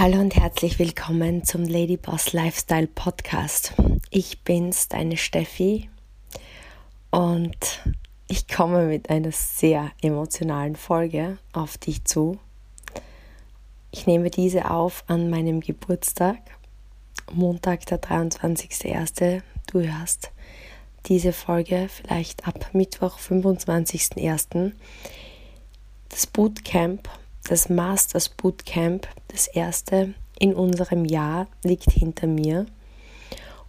Hallo und herzlich willkommen zum Lady Boss Lifestyle Podcast. Ich bin's, deine Steffi, und ich komme mit einer sehr emotionalen Folge auf dich zu. Ich nehme diese auf an meinem Geburtstag, Montag, der 23.01. Du hörst diese Folge vielleicht ab Mittwoch, 25.01. Das Bootcamp das Masters Bootcamp, das erste in unserem Jahr, liegt hinter mir.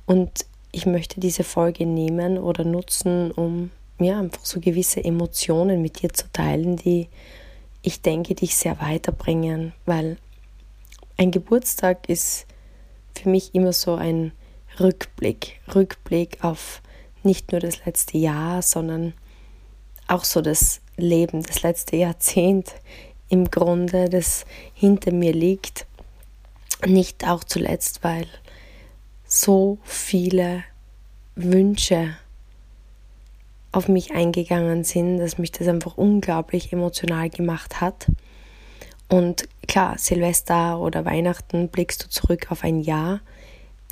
Und ich möchte diese Folge nehmen oder nutzen, um ja, einfach so gewisse Emotionen mit dir zu teilen, die ich denke, dich sehr weiterbringen, weil ein Geburtstag ist für mich immer so ein Rückblick, Rückblick auf nicht nur das letzte Jahr, sondern auch so das Leben, das letzte Jahrzehnt, im Grunde, das hinter mir liegt. Nicht auch zuletzt, weil so viele Wünsche auf mich eingegangen sind, dass mich das einfach unglaublich emotional gemacht hat. Und klar, Silvester oder Weihnachten blickst du zurück auf ein Jahr,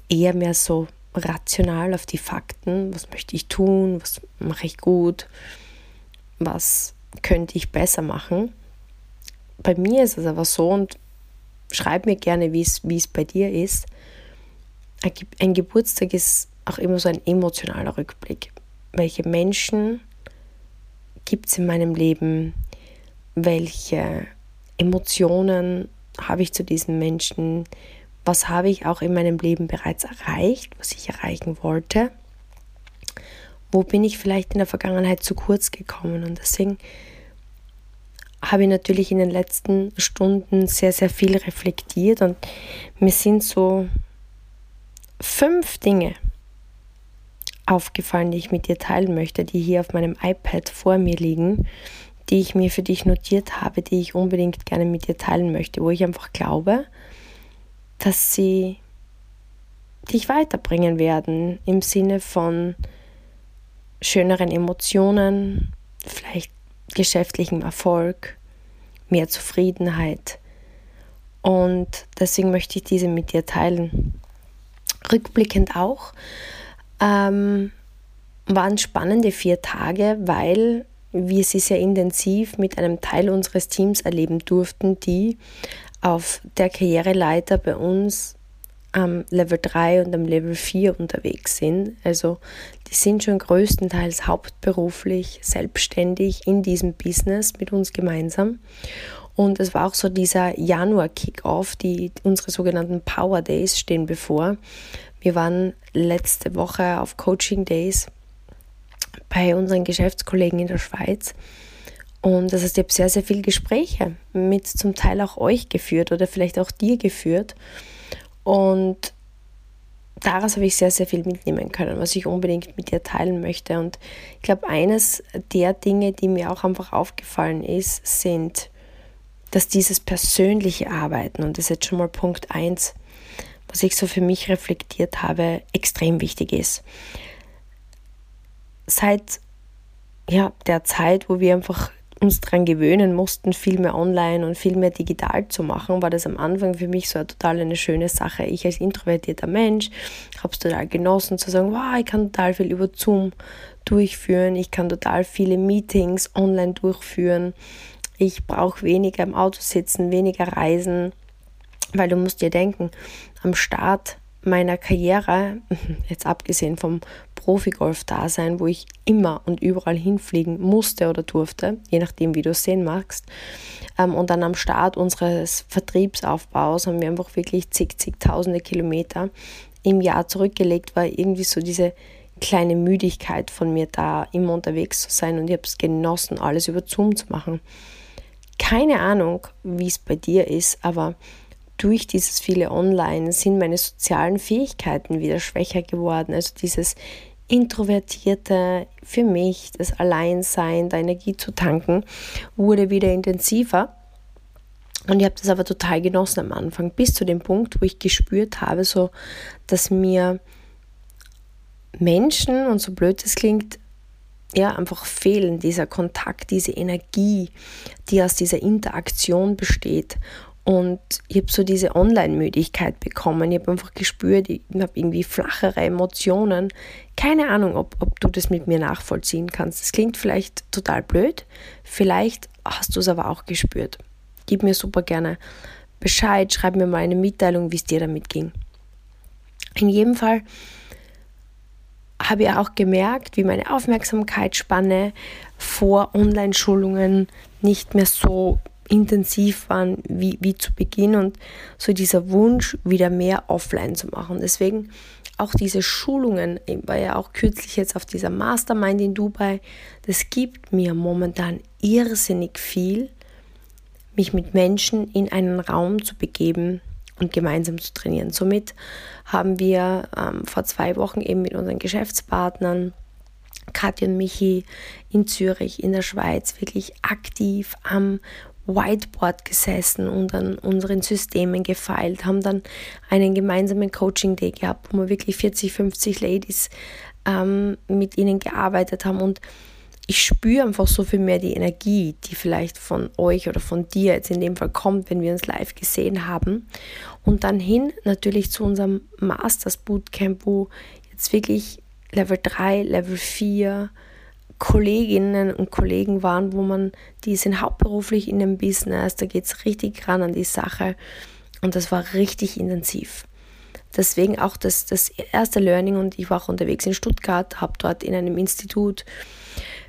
eher mehr so rational auf die Fakten, was möchte ich tun, was mache ich gut, was könnte ich besser machen bei mir ist es aber so und schreib mir gerne, wie es bei dir ist. Ein Geburtstag ist auch immer so ein emotionaler Rückblick. Welche Menschen gibt es in meinem Leben? Welche Emotionen habe ich zu diesen Menschen? Was habe ich auch in meinem Leben bereits erreicht, was ich erreichen wollte? Wo bin ich vielleicht in der Vergangenheit zu kurz gekommen? Und deswegen habe ich natürlich in den letzten Stunden sehr, sehr viel reflektiert und mir sind so fünf Dinge aufgefallen, die ich mit dir teilen möchte, die hier auf meinem iPad vor mir liegen, die ich mir für dich notiert habe, die ich unbedingt gerne mit dir teilen möchte, wo ich einfach glaube, dass sie dich weiterbringen werden im Sinne von schöneren Emotionen, vielleicht geschäftlichem Erfolg, mehr Zufriedenheit. Und deswegen möchte ich diese mit dir teilen. Rückblickend auch ähm, waren spannende vier Tage, weil wir sie sehr intensiv mit einem Teil unseres Teams erleben durften, die auf der Karriereleiter bei uns am Level 3 und am Level 4 unterwegs sind. Also die sind schon größtenteils hauptberuflich selbstständig in diesem Business mit uns gemeinsam. Und es war auch so dieser Januar-Kickoff, die unsere sogenannten Power Days stehen bevor. Wir waren letzte Woche auf Coaching Days bei unseren Geschäftskollegen in der Schweiz. Und das heißt, ich habe sehr, sehr viele Gespräche mit zum Teil auch euch geführt oder vielleicht auch dir geführt. Und daraus habe ich sehr, sehr viel mitnehmen können, was ich unbedingt mit dir teilen möchte. Und ich glaube, eines der Dinge, die mir auch einfach aufgefallen ist, sind, dass dieses persönliche Arbeiten, und das ist jetzt schon mal Punkt 1, was ich so für mich reflektiert habe, extrem wichtig ist. Seit ja, der Zeit, wo wir einfach uns daran gewöhnen mussten, viel mehr online und viel mehr digital zu machen, war das am Anfang für mich so total eine schöne Sache. Ich als introvertierter Mensch habe es total genossen zu sagen, wow, ich kann total viel über Zoom durchführen, ich kann total viele Meetings online durchführen, ich brauche weniger im Auto sitzen, weniger reisen, weil du musst dir denken, am Start meiner Karriere, jetzt abgesehen vom Profi-Golf-Dasein, wo ich immer und überall hinfliegen musste oder durfte, je nachdem, wie du es sehen magst. Ähm, und dann am Start unseres Vertriebsaufbaus haben wir einfach wirklich zig, zigtausende Kilometer im Jahr zurückgelegt, war irgendwie so diese kleine Müdigkeit von mir da, immer unterwegs zu sein. Und ich habe es genossen, alles über Zoom zu machen. Keine Ahnung, wie es bei dir ist, aber durch dieses viele Online sind meine sozialen Fähigkeiten wieder schwächer geworden. Also dieses Introvertierte für mich, das Alleinsein, der Energie zu tanken, wurde wieder intensiver. Und ich habe das aber total genossen am Anfang, bis zu dem Punkt, wo ich gespürt habe, so, dass mir Menschen, und so blöd es klingt, ja, einfach fehlen, dieser Kontakt, diese Energie, die aus dieser Interaktion besteht. Und ich habe so diese Online-Müdigkeit bekommen. Ich habe einfach gespürt, ich habe irgendwie flachere Emotionen. Keine Ahnung, ob, ob du das mit mir nachvollziehen kannst. Das klingt vielleicht total blöd. Vielleicht hast du es aber auch gespürt. Gib mir super gerne Bescheid, schreib mir mal eine Mitteilung, wie es dir damit ging. In jedem Fall habe ich auch gemerkt, wie meine Aufmerksamkeitsspanne vor Online-Schulungen nicht mehr so intensiv waren wie, wie zu Beginn und so dieser Wunsch, wieder mehr offline zu machen. Deswegen auch diese Schulungen, ich war ja auch kürzlich jetzt auf dieser Mastermind in Dubai, das gibt mir momentan irrsinnig viel, mich mit Menschen in einen Raum zu begeben und gemeinsam zu trainieren. Somit haben wir ähm, vor zwei Wochen eben mit unseren Geschäftspartnern Katja und Michi in Zürich, in der Schweiz, wirklich aktiv am Whiteboard gesessen und an unseren Systemen gefeilt, haben dann einen gemeinsamen Coaching-Day gehabt, wo wir wirklich 40, 50 Ladies ähm, mit ihnen gearbeitet haben und ich spüre einfach so viel mehr die Energie, die vielleicht von euch oder von dir jetzt in dem Fall kommt, wenn wir uns live gesehen haben. Und dann hin natürlich zu unserem Masters Bootcamp, wo jetzt wirklich Level 3, Level 4 Kolleginnen und Kollegen waren, wo man, die sind hauptberuflich in dem Business, da geht es richtig ran an die Sache und das war richtig intensiv. Deswegen auch das, das erste Learning und ich war auch unterwegs in Stuttgart, habe dort in einem Institut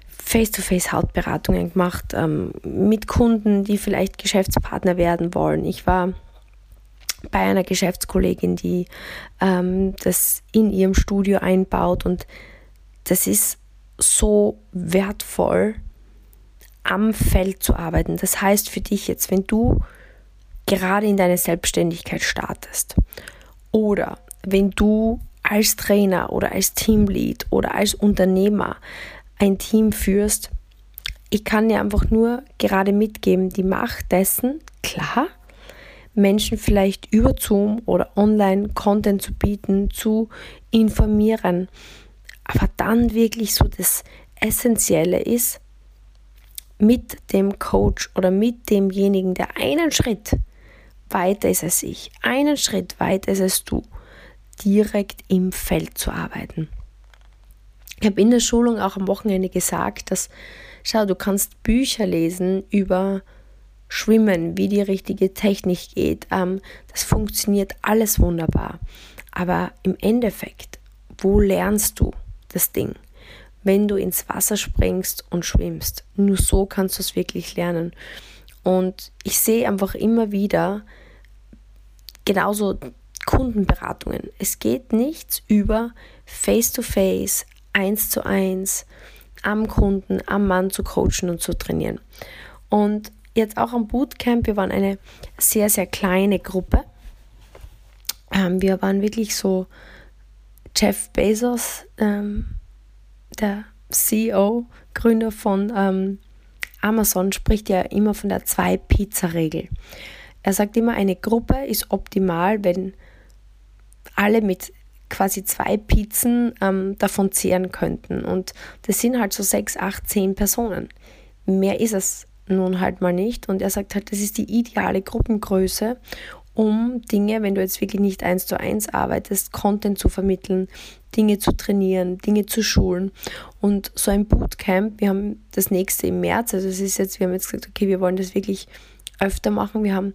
Face-to-Face-Hautberatungen gemacht ähm, mit Kunden, die vielleicht Geschäftspartner werden wollen. Ich war bei einer Geschäftskollegin, die ähm, das in ihrem Studio einbaut und das ist so wertvoll, am Feld zu arbeiten. Das heißt für dich jetzt, wenn du gerade in deine Selbstständigkeit startest oder wenn du als Trainer oder als Teamlead oder als Unternehmer ein Team führst, ich kann dir einfach nur gerade mitgeben, die Macht dessen, klar, Menschen vielleicht über Zoom oder online Content zu bieten, zu informieren, aber dann wirklich so das Essentielle ist, mit dem Coach oder mit demjenigen, der einen Schritt weiter ist als ich, einen Schritt weiter ist als du, direkt im Feld zu arbeiten. Ich habe in der Schulung auch am Wochenende gesagt, dass, schau, du kannst Bücher lesen über Schwimmen, wie die richtige Technik geht. Ähm, das funktioniert alles wunderbar. Aber im Endeffekt, wo lernst du? Das Ding. Wenn du ins Wasser springst und schwimmst, nur so kannst du es wirklich lernen. Und ich sehe einfach immer wieder genauso Kundenberatungen. Es geht nichts über Face-to-Face, eins zu eins, am Kunden, am Mann zu coachen und zu trainieren. Und jetzt auch am Bootcamp, wir waren eine sehr, sehr kleine Gruppe. Ähm, wir waren wirklich so Jeff Bezos, ähm, der CEO, Gründer von ähm, Amazon, spricht ja immer von der Zwei-Pizza-Regel. Er sagt immer, eine Gruppe ist optimal, wenn alle mit quasi zwei Pizzen ähm, davon zehren könnten. Und das sind halt so sechs, acht, zehn Personen. Mehr ist es nun halt mal nicht. Und er sagt halt, das ist die ideale Gruppengröße, um Dinge, wenn du jetzt wirklich nicht eins zu eins arbeitest, Content zu vermitteln, Dinge zu trainieren, Dinge zu schulen. Und so ein Bootcamp, wir haben das nächste im März, also es ist jetzt, wir haben jetzt gesagt, okay, wir wollen das wirklich öfter machen. Wir haben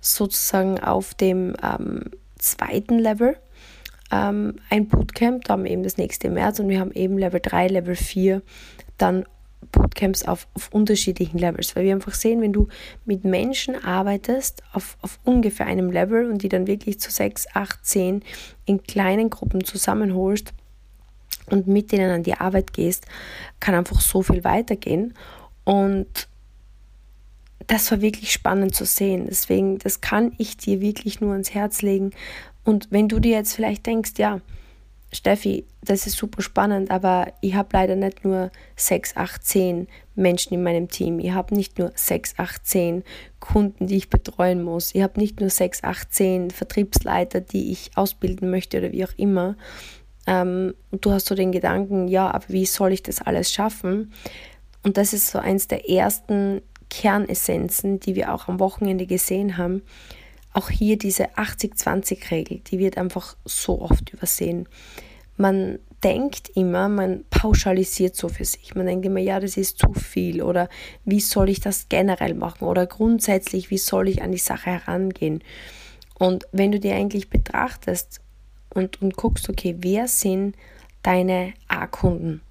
sozusagen auf dem ähm, zweiten Level ähm, ein Bootcamp, da haben wir eben das nächste im März und wir haben eben Level 3, Level 4 dann Bootcamps auf, auf unterschiedlichen Levels, weil wir einfach sehen, wenn du mit Menschen arbeitest auf, auf ungefähr einem Level und die dann wirklich zu sechs, acht, zehn in kleinen Gruppen zusammenholst und mit denen an die Arbeit gehst, kann einfach so viel weitergehen und das war wirklich spannend zu sehen. Deswegen, das kann ich dir wirklich nur ans Herz legen. Und wenn du dir jetzt vielleicht denkst, ja, Steffi, das ist super spannend, aber ich habe leider nicht nur 6, 8, 10 Menschen in meinem Team. Ich habe nicht nur 6, 8, 10 Kunden, die ich betreuen muss. Ich habe nicht nur 6, 8, 10 Vertriebsleiter, die ich ausbilden möchte oder wie auch immer. Ähm, und du hast so den Gedanken, ja, aber wie soll ich das alles schaffen? Und das ist so eins der ersten Kernessenzen, die wir auch am Wochenende gesehen haben, auch hier diese 80-20-Regel, die wird einfach so oft übersehen. Man denkt immer, man pauschalisiert so für sich. Man denkt immer, ja, das ist zu viel oder wie soll ich das generell machen oder grundsätzlich, wie soll ich an die Sache herangehen. Und wenn du dir eigentlich betrachtest und, und guckst, okay, wer sind deine A-Kunden?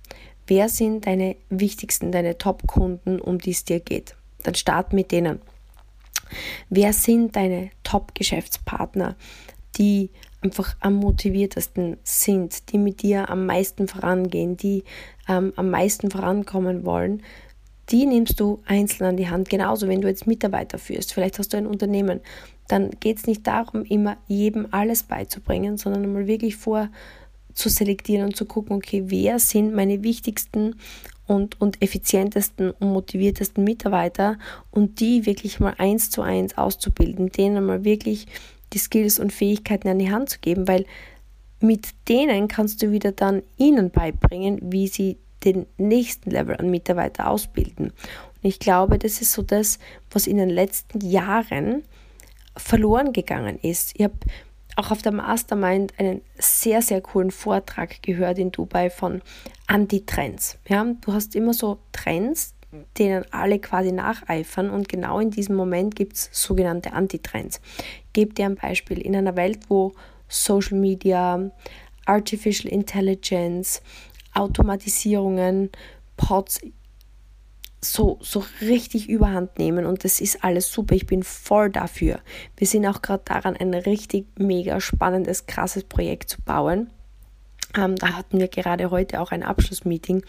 Wer sind deine wichtigsten, deine Top-Kunden, um die es dir geht? Dann start mit denen. Wer sind deine Top-Geschäftspartner, die einfach am motiviertesten sind, die mit dir am meisten vorangehen, die ähm, am meisten vorankommen wollen, die nimmst du einzeln an die Hand. Genauso, wenn du jetzt Mitarbeiter führst, vielleicht hast du ein Unternehmen, dann geht es nicht darum, immer jedem alles beizubringen, sondern mal wirklich vor zu selektieren und zu gucken, okay, wer sind meine wichtigsten und, und effizientesten und motiviertesten Mitarbeiter und die wirklich mal eins zu eins auszubilden, denen mal wirklich die Skills und Fähigkeiten an die Hand zu geben, weil mit denen kannst du wieder dann ihnen beibringen, wie sie den nächsten Level an Mitarbeiter ausbilden. Und ich glaube, das ist so das, was in den letzten Jahren verloren gegangen ist. Ich habe auch auf der Mastermind einen sehr, sehr coolen Vortrag gehört in Dubai von Anti-Trends. Ja, du hast immer so Trends, denen alle quasi nacheifern und genau in diesem Moment gibt es sogenannte Anti-Trends. Gebe dir ein Beispiel. In einer Welt, wo Social Media, Artificial Intelligence, Automatisierungen, Pods so, so richtig überhand nehmen und das ist alles super. Ich bin voll dafür. Wir sind auch gerade daran, ein richtig mega spannendes, krasses Projekt zu bauen. Ähm, da hatten wir gerade heute auch ein Abschlussmeeting.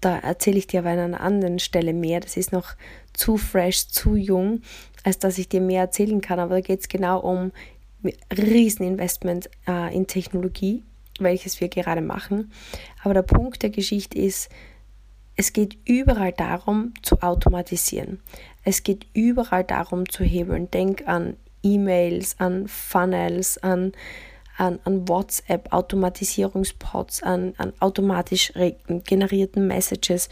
Da erzähle ich dir aber an einer anderen Stelle mehr. Das ist noch zu fresh, zu jung, als dass ich dir mehr erzählen kann. Aber da geht es genau um Rieseninvestment äh, in Technologie, welches wir gerade machen. Aber der Punkt der Geschichte ist, es geht überall darum, zu automatisieren. Es geht überall darum, zu hebeln. Denk an E-Mails, an Funnels, an, an, an WhatsApp, Automatisierungspods, an, an automatisch generierten Messages.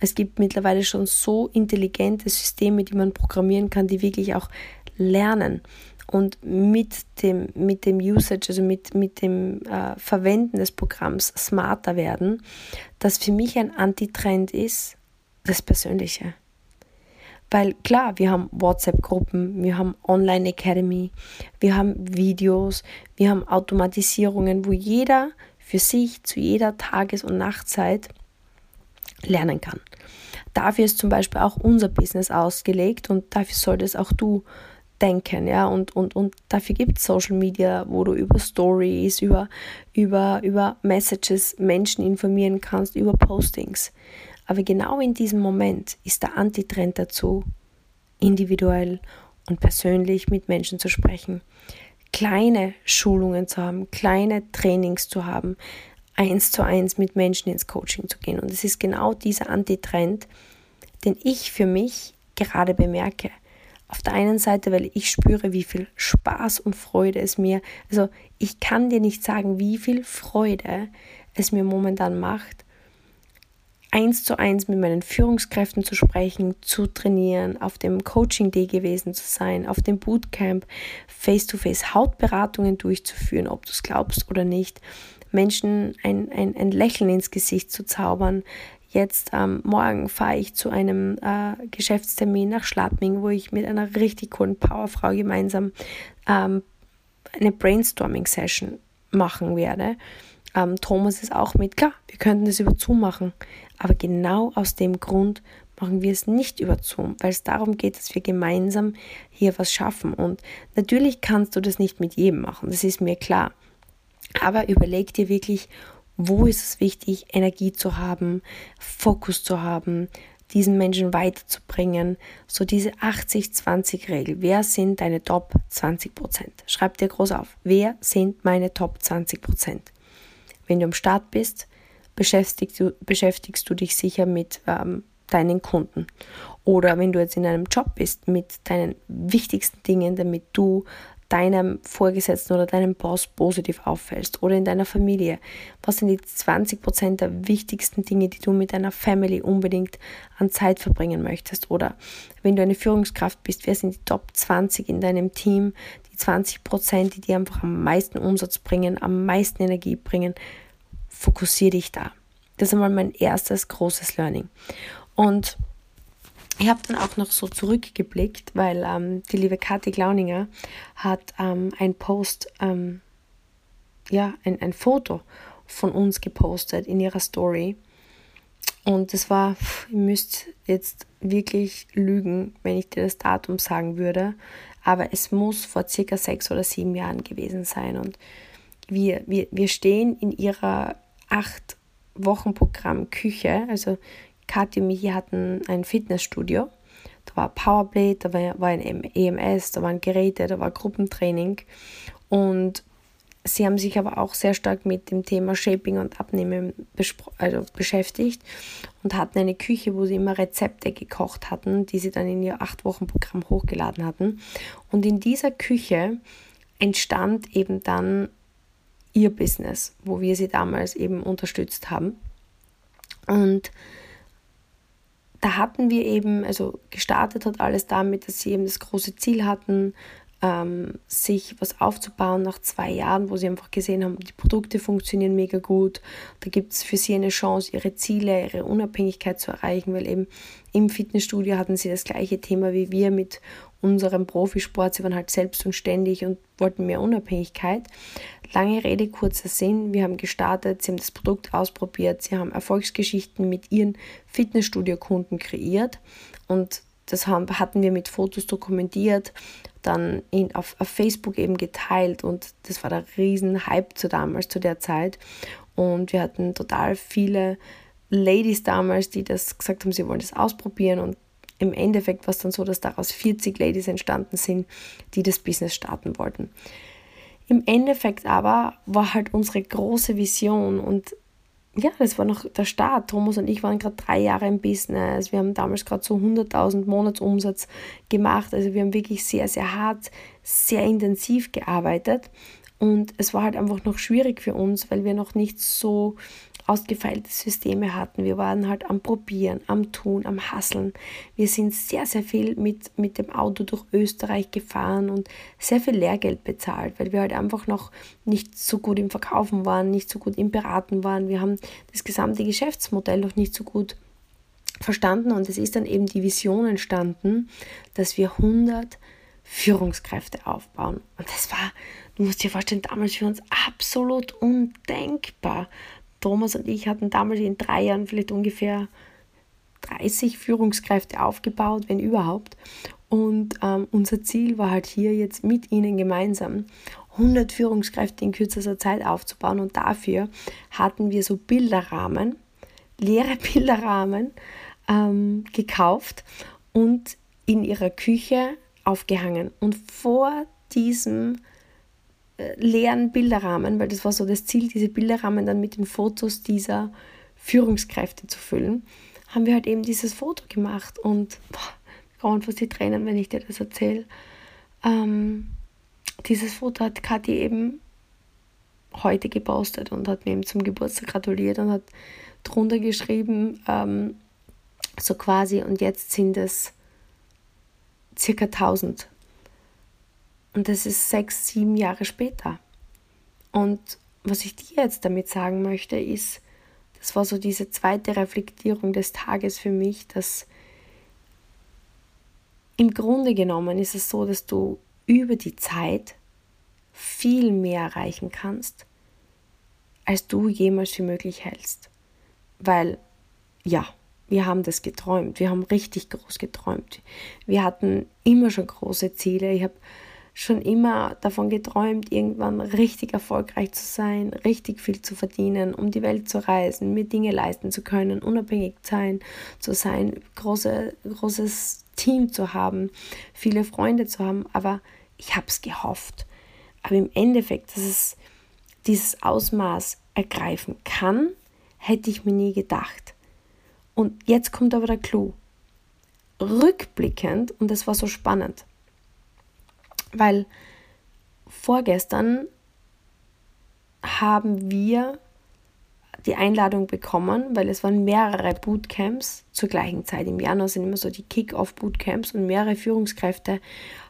Es gibt mittlerweile schon so intelligente Systeme, die man programmieren kann, die wirklich auch lernen und mit dem, mit dem Usage, also mit, mit dem äh, Verwenden des Programms smarter werden, das für mich ein Antitrend ist, das Persönliche. Weil klar, wir haben WhatsApp-Gruppen, wir haben Online Academy, wir haben Videos, wir haben Automatisierungen, wo jeder für sich zu jeder Tages- und Nachtzeit lernen kann. Dafür ist zum Beispiel auch unser Business ausgelegt und dafür solltest auch du denken, ja, und, und, und dafür gibt es Social Media, wo du über Stories, über, über, über Messages Menschen informieren kannst, über Postings. Aber genau in diesem Moment ist der Antitrend dazu, individuell und persönlich mit Menschen zu sprechen, kleine Schulungen zu haben, kleine Trainings zu haben, eins zu eins mit Menschen ins Coaching zu gehen. Und es ist genau dieser Antitrend, den ich für mich gerade bemerke. Auf der einen Seite, weil ich spüre, wie viel Spaß und Freude es mir, also ich kann dir nicht sagen, wie viel Freude es mir momentan macht, eins zu eins mit meinen Führungskräften zu sprechen, zu trainieren, auf dem Coaching Day gewesen zu sein, auf dem Bootcamp, face-to-face Hautberatungen durchzuführen, ob du es glaubst oder nicht, Menschen ein, ein, ein Lächeln ins Gesicht zu zaubern, Jetzt ähm, morgen fahre ich zu einem äh, Geschäftstermin nach Schladming, wo ich mit einer richtig coolen Powerfrau gemeinsam ähm, eine Brainstorming-Session machen werde. Ähm, Thomas ist auch mit. Klar, wir könnten das über Zoom machen, aber genau aus dem Grund machen wir es nicht über Zoom, weil es darum geht, dass wir gemeinsam hier was schaffen. Und natürlich kannst du das nicht mit jedem machen, das ist mir klar. Aber überleg dir wirklich, wo ist es wichtig, Energie zu haben, Fokus zu haben, diesen Menschen weiterzubringen. So diese 80-20-Regel. Wer sind deine Top 20% Schreib dir groß auf. Wer sind meine Top 20% Wenn du am Start bist, beschäftigst du, beschäftigst du dich sicher mit ähm, deinen Kunden. Oder wenn du jetzt in einem Job bist, mit deinen wichtigsten Dingen, damit du deinem Vorgesetzten oder deinem Boss positiv auffällst oder in deiner Familie? Was sind die 20% der wichtigsten Dinge, die du mit deiner Family unbedingt an Zeit verbringen möchtest? Oder wenn du eine Führungskraft bist, wer sind die Top 20 in deinem Team, die 20%, die dir einfach am meisten Umsatz bringen, am meisten Energie bringen? Fokussiere dich da. Das ist einmal mein erstes großes Learning. Und ich habe dann auch noch so zurückgeblickt, weil ähm, die liebe Kathi Glauninger hat ähm, ein Post, ähm, ja, ein, ein Foto von uns gepostet in ihrer Story. Und das war, ihr müsst jetzt wirklich lügen, wenn ich dir das Datum sagen würde, aber es muss vor circa sechs oder sieben Jahren gewesen sein. Und wir, wir, wir stehen in ihrer acht Wochen Programm Küche, also Kathi und Michi hatten ein Fitnessstudio. Da war Powerplate, da war, ein EMS, da waren Geräte, da war Gruppentraining. Und sie haben sich aber auch sehr stark mit dem Thema Shaping und Abnehmen also beschäftigt und hatten eine Küche, wo sie immer Rezepte gekocht hatten, die sie dann in ihr 8-Wochen-Programm hochgeladen hatten. Und in dieser Küche entstand eben dann ihr Business, wo wir sie damals eben unterstützt haben. Und da hatten wir eben, also gestartet hat alles damit, dass sie eben das große Ziel hatten, ähm, sich was aufzubauen nach zwei Jahren, wo sie einfach gesehen haben, die Produkte funktionieren mega gut. Da gibt es für sie eine Chance, ihre Ziele, ihre Unabhängigkeit zu erreichen, weil eben im Fitnessstudio hatten sie das gleiche Thema wie wir mit unserem Profisport. Sie waren halt selbst und ständig und wollten mehr Unabhängigkeit. Lange Rede, kurzer Sinn. Wir haben gestartet, sie haben das Produkt ausprobiert, sie haben Erfolgsgeschichten mit ihren Fitnessstudio-Kunden kreiert und das haben, hatten wir mit Fotos dokumentiert, dann in, auf, auf Facebook eben geteilt und das war der riesen Hype zu damals, zu der Zeit. Und wir hatten total viele Ladies damals, die das gesagt haben, sie wollen das ausprobieren und im Endeffekt war es dann so, dass daraus 40 Ladies entstanden sind, die das Business starten wollten. Im Endeffekt aber war halt unsere große Vision und ja, das war noch der Start. Thomas und ich waren gerade drei Jahre im Business. Wir haben damals gerade so 100.000 Monatsumsatz gemacht. Also wir haben wirklich sehr, sehr hart, sehr intensiv gearbeitet. Und es war halt einfach noch schwierig für uns, weil wir noch nicht so ausgefeilte Systeme hatten. Wir waren halt am Probieren, am Tun, am Hasseln. Wir sind sehr, sehr viel mit, mit dem Auto durch Österreich gefahren und sehr viel Lehrgeld bezahlt, weil wir halt einfach noch nicht so gut im Verkaufen waren, nicht so gut im Beraten waren. Wir haben das gesamte Geschäftsmodell noch nicht so gut verstanden und es ist dann eben die Vision entstanden, dass wir 100 Führungskräfte aufbauen. Und das war, du musst dir vorstellen, damals für uns absolut undenkbar. Thomas und ich hatten damals in drei Jahren vielleicht ungefähr 30 Führungskräfte aufgebaut, wenn überhaupt. Und ähm, unser Ziel war halt hier jetzt mit ihnen gemeinsam 100 Führungskräfte in kürzester Zeit aufzubauen. Und dafür hatten wir so Bilderrahmen, leere Bilderrahmen ähm, gekauft und in ihrer Küche aufgehangen. Und vor diesem leeren Bilderrahmen, weil das war so das Ziel, diese Bilderrahmen dann mit den Fotos dieser Führungskräfte zu füllen, haben wir halt eben dieses Foto gemacht und boah, kommen fast die Tränen, wenn ich dir das erzähle. Ähm, dieses Foto hat Kathi eben heute gepostet und hat mir eben zum Geburtstag gratuliert und hat drunter geschrieben, ähm, so quasi, und jetzt sind es circa 1000 und das ist sechs, sieben Jahre später. Und was ich dir jetzt damit sagen möchte, ist, das war so diese zweite Reflektierung des Tages für mich, dass im Grunde genommen ist es so, dass du über die Zeit viel mehr erreichen kannst, als du jemals für möglich hältst. Weil, ja, wir haben das geträumt, wir haben richtig groß geträumt. Wir hatten immer schon große Ziele. Ich habe schon immer davon geträumt, irgendwann richtig erfolgreich zu sein, richtig viel zu verdienen, um die Welt zu reisen, mir Dinge leisten zu können, unabhängig sein, zu sein, große, großes Team zu haben, viele Freunde zu haben. Aber ich habe es gehofft. Aber im Endeffekt, dass es dieses Ausmaß ergreifen kann, hätte ich mir nie gedacht. Und jetzt kommt aber der Clou. Rückblickend, und das war so spannend, weil vorgestern haben wir die Einladung bekommen, weil es waren mehrere Bootcamps zur gleichen Zeit. Im Januar sind immer so die Kick-Off-Bootcamps und mehrere Führungskräfte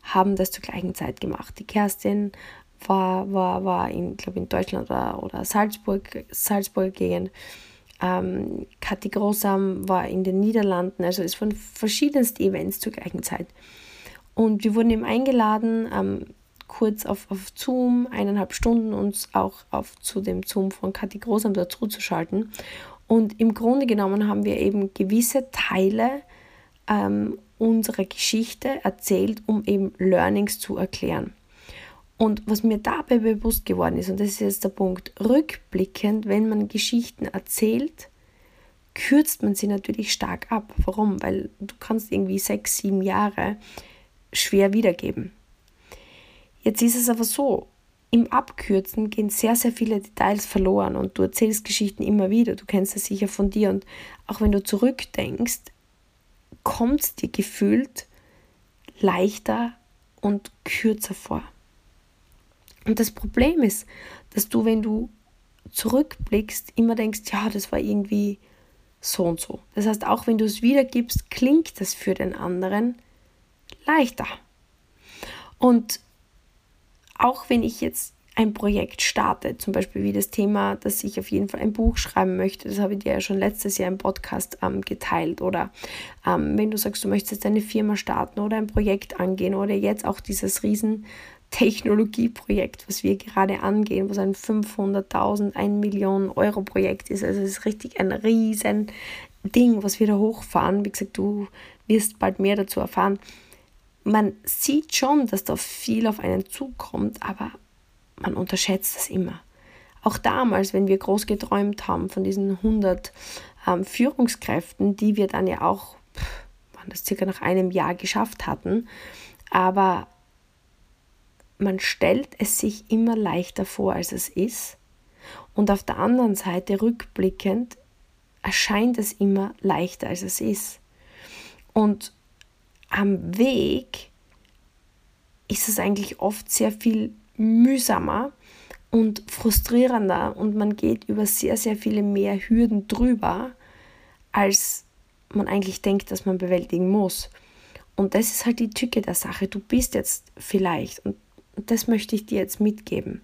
haben das zur gleichen Zeit gemacht. Die Kerstin war, war, war in, glaube in Deutschland oder, oder Salzburg, Salzburg Gegend. Ähm, Kathi Großam war in den Niederlanden, also es waren verschiedenste Events zur gleichen Zeit. Und wir wurden eben eingeladen, ähm, kurz auf, auf Zoom, eineinhalb Stunden uns auch auf, zu dem Zoom von Kathi Großam dazu zu schalten. Und im Grunde genommen haben wir eben gewisse Teile ähm, unserer Geschichte erzählt, um eben Learnings zu erklären. Und was mir dabei bewusst geworden ist, und das ist jetzt der Punkt, rückblickend, wenn man Geschichten erzählt, kürzt man sie natürlich stark ab. Warum? Weil du kannst irgendwie sechs, sieben Jahre schwer wiedergeben. Jetzt ist es aber so, im Abkürzen gehen sehr, sehr viele Details verloren und du erzählst Geschichten immer wieder. Du kennst es sicher von dir und auch wenn du zurückdenkst, kommt es dir gefühlt leichter und kürzer vor. Und das Problem ist, dass du, wenn du zurückblickst, immer denkst, ja, das war irgendwie so und so. Das heißt, auch wenn du es wiedergibst, klingt das für den anderen leichter. Und auch wenn ich jetzt ein Projekt starte, zum Beispiel wie das Thema, dass ich auf jeden Fall ein Buch schreiben möchte, das habe ich dir ja schon letztes Jahr im Podcast ähm, geteilt, oder ähm, wenn du sagst, du möchtest jetzt eine Firma starten oder ein Projekt angehen oder jetzt auch dieses riesen Technologieprojekt, was wir gerade angehen, was ein 500.000, 1 Million Euro Projekt ist. Also es ist richtig ein riesen Ding, was wir da hochfahren. Wie gesagt, du wirst bald mehr dazu erfahren man sieht schon, dass da viel auf einen zukommt, aber man unterschätzt es immer. Auch damals, wenn wir groß geträumt haben von diesen 100 ähm, Führungskräften, die wir dann ja auch, waren das circa nach einem Jahr geschafft hatten, aber man stellt es sich immer leichter vor, als es ist. Und auf der anderen Seite, rückblickend, erscheint es immer leichter, als es ist. Und am Weg ist es eigentlich oft sehr viel mühsamer und frustrierender und man geht über sehr, sehr viele mehr Hürden drüber, als man eigentlich denkt, dass man bewältigen muss. Und das ist halt die Tücke der Sache. Du bist jetzt vielleicht, und das möchte ich dir jetzt mitgeben.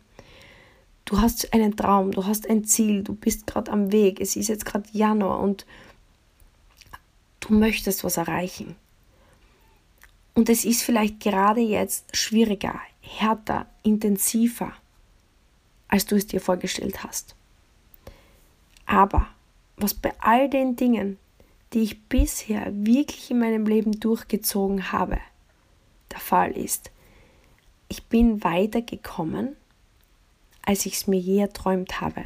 Du hast einen Traum, du hast ein Ziel, du bist gerade am Weg, es ist jetzt gerade Januar und du möchtest was erreichen. Und es ist vielleicht gerade jetzt schwieriger, härter, intensiver, als du es dir vorgestellt hast. Aber was bei all den Dingen, die ich bisher wirklich in meinem Leben durchgezogen habe, der Fall ist, ich bin weitergekommen, als ich es mir je erträumt habe.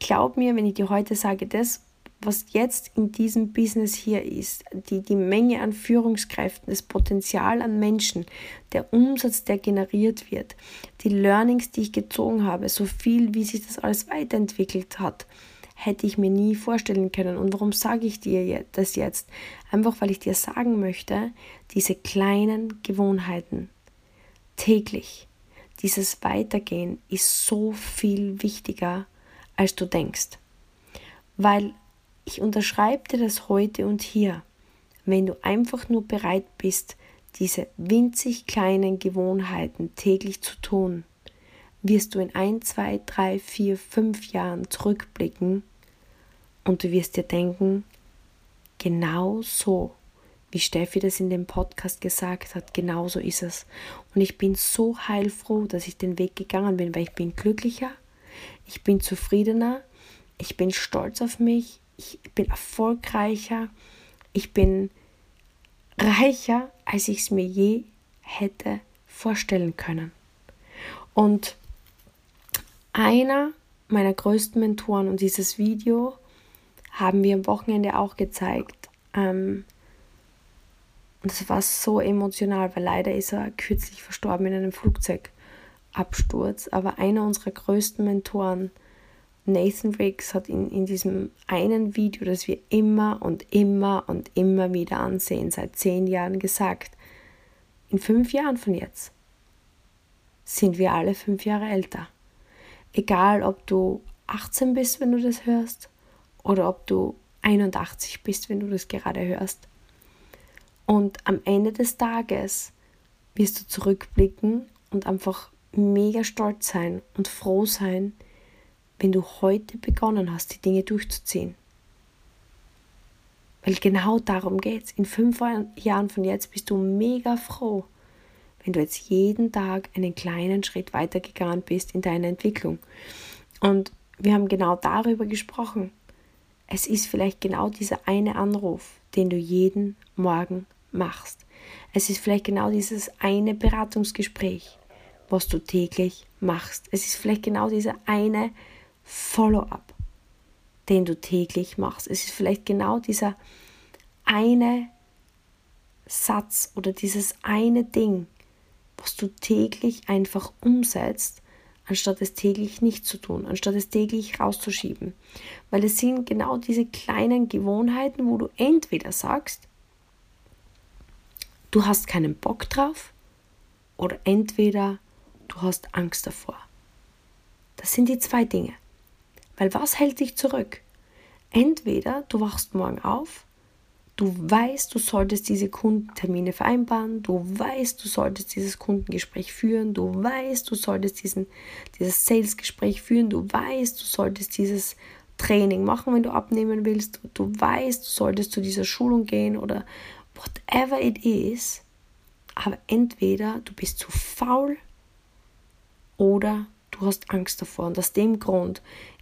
Glaub mir, wenn ich dir heute sage, das, was jetzt in diesem Business hier ist, die, die Menge an Führungskräften, das Potenzial an Menschen, der Umsatz, der generiert wird, die Learnings, die ich gezogen habe, so viel, wie sich das alles weiterentwickelt hat, hätte ich mir nie vorstellen können. Und warum sage ich dir das jetzt? Einfach weil ich dir sagen möchte, diese kleinen Gewohnheiten täglich, dieses Weitergehen ist so viel wichtiger, als du denkst. Weil ich unterschreibe dir das heute und hier, wenn du einfach nur bereit bist, diese winzig kleinen Gewohnheiten täglich zu tun, wirst du in ein, zwei, drei, vier, fünf Jahren zurückblicken und du wirst dir denken, genau so, wie Steffi das in dem Podcast gesagt hat, genau so ist es. Und ich bin so heilfroh, dass ich den Weg gegangen bin, weil ich bin glücklicher, ich bin zufriedener, ich bin stolz auf mich, ich bin erfolgreicher, ich bin reicher, als ich es mir je hätte vorstellen können. Und einer meiner größten Mentoren und dieses Video haben wir am Wochenende auch gezeigt. Ähm, und es war so emotional, weil leider ist er kürzlich verstorben in einem Flugzeugabsturz. Aber einer unserer größten Mentoren, Nathan Riggs hat in, in diesem einen Video, das wir immer und immer und immer wieder ansehen, seit zehn Jahren gesagt, in fünf Jahren von jetzt sind wir alle fünf Jahre älter. Egal, ob du 18 bist, wenn du das hörst, oder ob du 81 bist, wenn du das gerade hörst. Und am Ende des Tages wirst du zurückblicken und einfach mega stolz sein und froh sein, wenn du heute begonnen hast, die Dinge durchzuziehen. Weil genau darum geht es. In fünf Jahren von jetzt bist du mega froh, wenn du jetzt jeden Tag einen kleinen Schritt weitergegangen bist in deiner Entwicklung. Und wir haben genau darüber gesprochen. Es ist vielleicht genau dieser eine Anruf, den du jeden Morgen machst. Es ist vielleicht genau dieses eine Beratungsgespräch, was du täglich machst. Es ist vielleicht genau dieser eine Follow-up, den du täglich machst. Es ist vielleicht genau dieser eine Satz oder dieses eine Ding, was du täglich einfach umsetzt, anstatt es täglich nicht zu tun, anstatt es täglich rauszuschieben. Weil es sind genau diese kleinen Gewohnheiten, wo du entweder sagst, du hast keinen Bock drauf oder entweder du hast Angst davor. Das sind die zwei Dinge. Weil was hält dich zurück? Entweder du wachst morgen auf, du weißt, du solltest diese Kundentermine vereinbaren, du weißt, du solltest dieses Kundengespräch führen, du weißt, du solltest diesen, dieses Salesgespräch führen, du weißt, du solltest dieses Training machen, wenn du abnehmen willst, du weißt, du solltest zu dieser Schulung gehen oder whatever it is, aber entweder du bist zu faul oder du hast Angst davor. Und aus dem Grund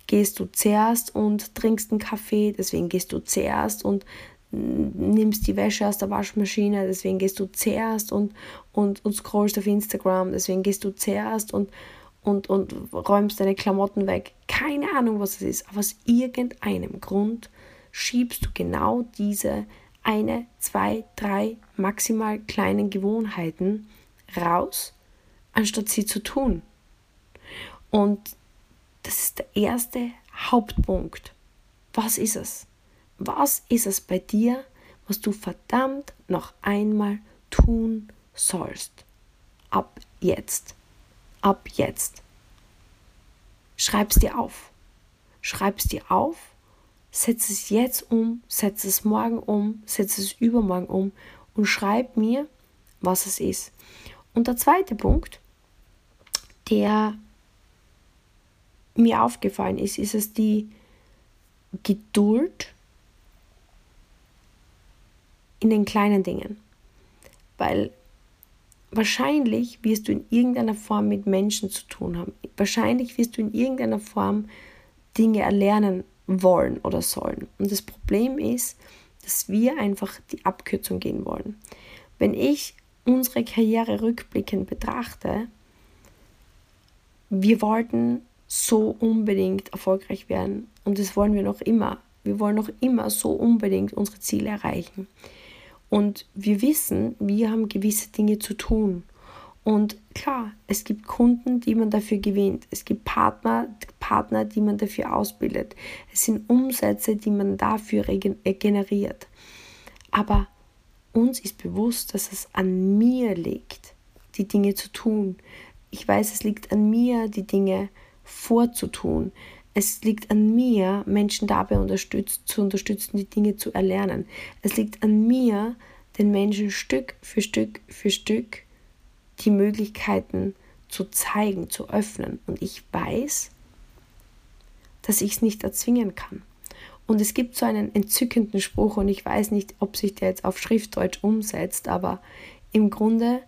gehst du zuerst und trinkst einen Kaffee, deswegen gehst du zuerst und nimmst die Wäsche aus der Waschmaschine, deswegen gehst du zuerst und, und, und scrollst auf Instagram, deswegen gehst du zuerst und, und, und räumst deine Klamotten weg. Keine Ahnung, was es ist, aber aus irgendeinem Grund schiebst du genau diese eine, zwei, drei maximal kleinen Gewohnheiten raus, anstatt sie zu tun. Und das ist der erste Hauptpunkt. Was ist es? Was ist es bei dir, was du verdammt noch einmal tun sollst? Ab jetzt. Ab jetzt. Schreib es dir auf. Schreib es dir auf setz es jetzt um, setz es morgen um, setz es übermorgen um und schreib mir, was es ist. Und der zweite Punkt, der mir aufgefallen ist, ist es die Geduld in den kleinen Dingen. Weil wahrscheinlich wirst du in irgendeiner Form mit Menschen zu tun haben. Wahrscheinlich wirst du in irgendeiner Form Dinge erlernen wollen oder sollen. Und das Problem ist, dass wir einfach die Abkürzung gehen wollen. Wenn ich unsere Karriere rückblickend betrachte, wir wollten so unbedingt erfolgreich werden und das wollen wir noch immer. Wir wollen noch immer so unbedingt unsere Ziele erreichen. Und wir wissen, wir haben gewisse Dinge zu tun. Und klar, es gibt Kunden, die man dafür gewinnt. Es gibt Partner, Partner, die man dafür ausbildet. Es sind Umsätze, die man dafür äh, generiert. Aber uns ist bewusst, dass es an mir liegt, die Dinge zu tun. Ich weiß, es liegt an mir, die Dinge vorzutun. Es liegt an mir, Menschen dabei unterstützt, zu unterstützen, die Dinge zu erlernen. Es liegt an mir, den Menschen Stück für Stück für Stück die Möglichkeiten zu zeigen, zu öffnen. Und ich weiß, dass ich es nicht erzwingen kann. Und es gibt so einen entzückenden Spruch und ich weiß nicht, ob sich der jetzt auf Schriftdeutsch umsetzt, aber im Grunde,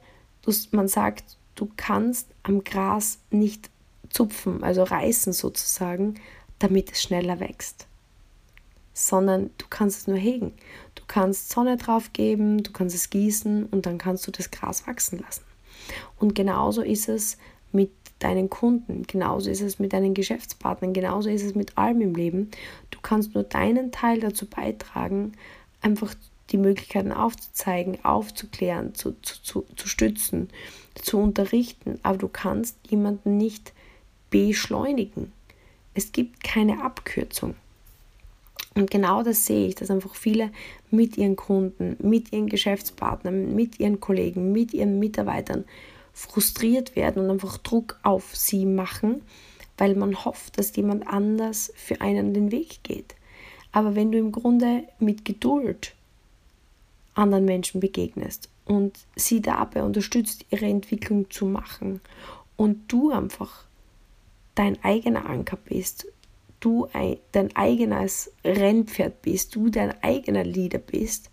man sagt, du kannst am Gras nicht zupfen, also reißen sozusagen, damit es schneller wächst, sondern du kannst es nur hegen. Du kannst Sonne drauf geben, du kannst es gießen und dann kannst du das Gras wachsen lassen. Und genauso ist es mit deinen Kunden, genauso ist es mit deinen Geschäftspartnern, genauso ist es mit allem im Leben. Du kannst nur deinen Teil dazu beitragen, einfach die Möglichkeiten aufzuzeigen, aufzuklären, zu, zu, zu, zu stützen, zu unterrichten, aber du kannst jemanden nicht beschleunigen. Es gibt keine Abkürzung. Und genau das sehe ich, dass einfach viele mit ihren Kunden, mit ihren Geschäftspartnern, mit ihren Kollegen, mit ihren Mitarbeitern frustriert werden und einfach Druck auf sie machen, weil man hofft, dass jemand anders für einen den Weg geht. Aber wenn du im Grunde mit Geduld anderen Menschen begegnest und sie dabei unterstützt, ihre Entwicklung zu machen und du einfach dein eigener Anker bist, du dein eigenes Rennpferd bist, du dein eigener Leader bist,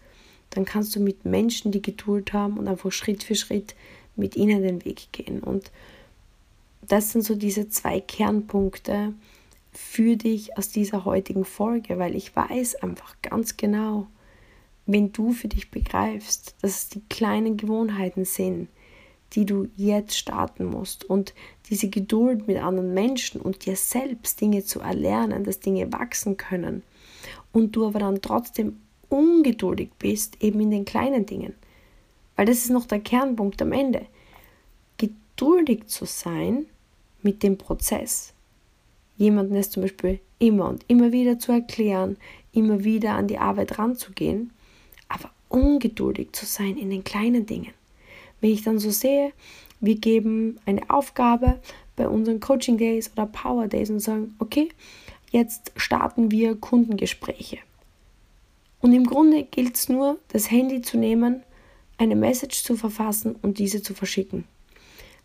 dann kannst du mit Menschen, die Geduld haben und einfach Schritt für Schritt mit ihnen den Weg gehen. Und das sind so diese zwei Kernpunkte für dich aus dieser heutigen Folge, weil ich weiß einfach ganz genau, wenn du für dich begreifst, dass es die kleinen Gewohnheiten sind, die du jetzt starten musst und diese Geduld mit anderen Menschen und dir selbst Dinge zu erlernen, dass Dinge wachsen können und du aber dann trotzdem ungeduldig bist, eben in den kleinen Dingen. Weil das ist noch der Kernpunkt am Ende. Geduldig zu sein mit dem Prozess. Jemanden es zum Beispiel immer und immer wieder zu erklären, immer wieder an die Arbeit ranzugehen, aber ungeduldig zu sein in den kleinen Dingen. Wenn ich dann so sehe, wir geben eine Aufgabe bei unseren Coaching Days oder Power Days und sagen, okay, jetzt starten wir Kundengespräche. Und im Grunde gilt es nur, das Handy zu nehmen, eine Message zu verfassen und diese zu verschicken.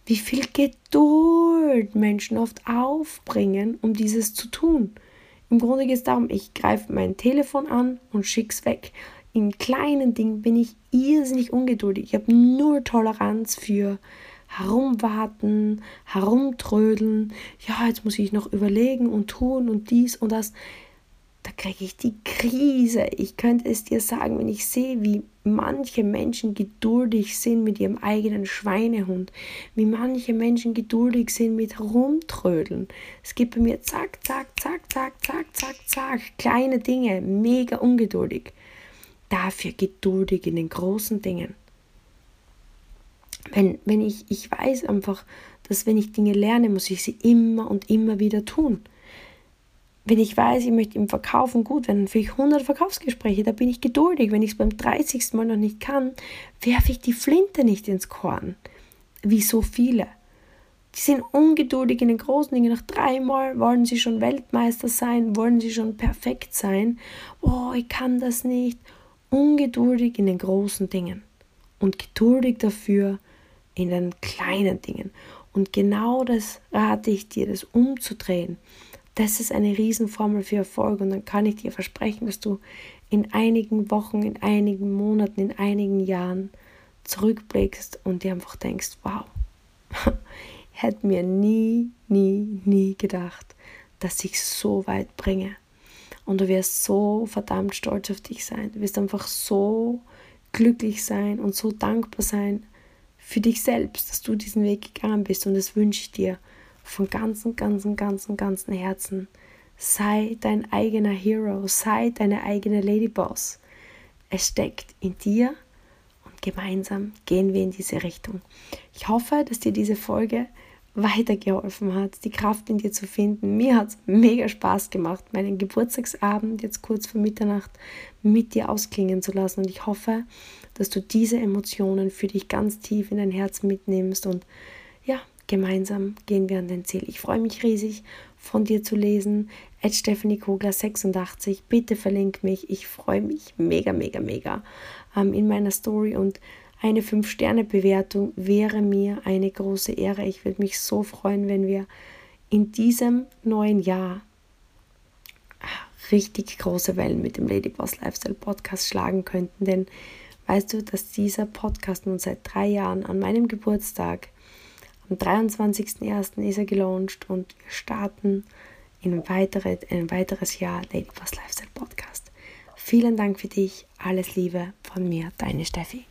Wie viel Geduld Menschen oft aufbringen, um dieses zu tun. Im Grunde geht es darum, ich greife mein Telefon an und schicke es weg. In kleinen Dingen bin ich irrsinnig ungeduldig. Ich habe nur Toleranz für herumwarten, herumtrödeln. Ja, jetzt muss ich noch überlegen und tun und dies und das da kriege ich die Krise. Ich könnte es dir sagen, wenn ich sehe, wie manche Menschen geduldig sind mit ihrem eigenen Schweinehund, wie manche Menschen geduldig sind mit Rumtrödeln. Es gibt bei mir zack, zack, zack, zack, zack, zack, zack, kleine Dinge, mega ungeduldig. Dafür geduldig in den großen Dingen. Wenn, wenn ich, ich weiß einfach, dass wenn ich Dinge lerne, muss ich sie immer und immer wieder tun wenn ich weiß, ich möchte im Verkaufen gut werden, führe ich 100 Verkaufsgespräche, da bin ich geduldig. Wenn ich es beim 30. Mal noch nicht kann, werfe ich die Flinte nicht ins Korn, wie so viele. Die sind ungeduldig in den großen Dingen. Nach dreimal wollen sie schon Weltmeister sein, wollen sie schon perfekt sein. Oh, ich kann das nicht. Ungeduldig in den großen Dingen und geduldig dafür in den kleinen Dingen. Und genau das rate ich dir, das umzudrehen das ist eine Riesenformel für Erfolg und dann kann ich dir versprechen, dass du in einigen Wochen, in einigen Monaten, in einigen Jahren zurückblickst und dir einfach denkst, wow, hätte mir nie, nie, nie gedacht, dass ich so weit bringe. Und du wirst so verdammt stolz auf dich sein. Du wirst einfach so glücklich sein und so dankbar sein für dich selbst, dass du diesen Weg gegangen bist. Und das wünsche ich dir von ganzem, ganzem, ganzem, ganzem Herzen. Sei dein eigener Hero, sei deine eigene Ladyboss. Es steckt in dir und gemeinsam gehen wir in diese Richtung. Ich hoffe, dass dir diese Folge weitergeholfen hat, die Kraft in dir zu finden. Mir hat es mega Spaß gemacht, meinen Geburtstagsabend jetzt kurz vor Mitternacht mit dir ausklingen zu lassen. Und ich hoffe, dass du diese Emotionen für dich ganz tief in dein Herz mitnimmst und ja, Gemeinsam gehen wir an den Ziel. Ich freue mich riesig, von dir zu lesen. At Stephanie Kogler 86. Bitte verlink mich. Ich freue mich mega, mega, mega ähm, in meiner Story und eine 5-Sterne-Bewertung wäre mir eine große Ehre. Ich würde mich so freuen, wenn wir in diesem neuen Jahr richtig große Wellen mit dem Ladyboss Lifestyle Podcast schlagen könnten. Denn weißt du, dass dieser Podcast nun seit drei Jahren an meinem Geburtstag am 23.01. ist er gelauncht und wir starten in ein, weitere, ein weiteres Jahr Lady Boss Lifestyle Podcast. Vielen Dank für dich. Alles Liebe von mir, deine Steffi.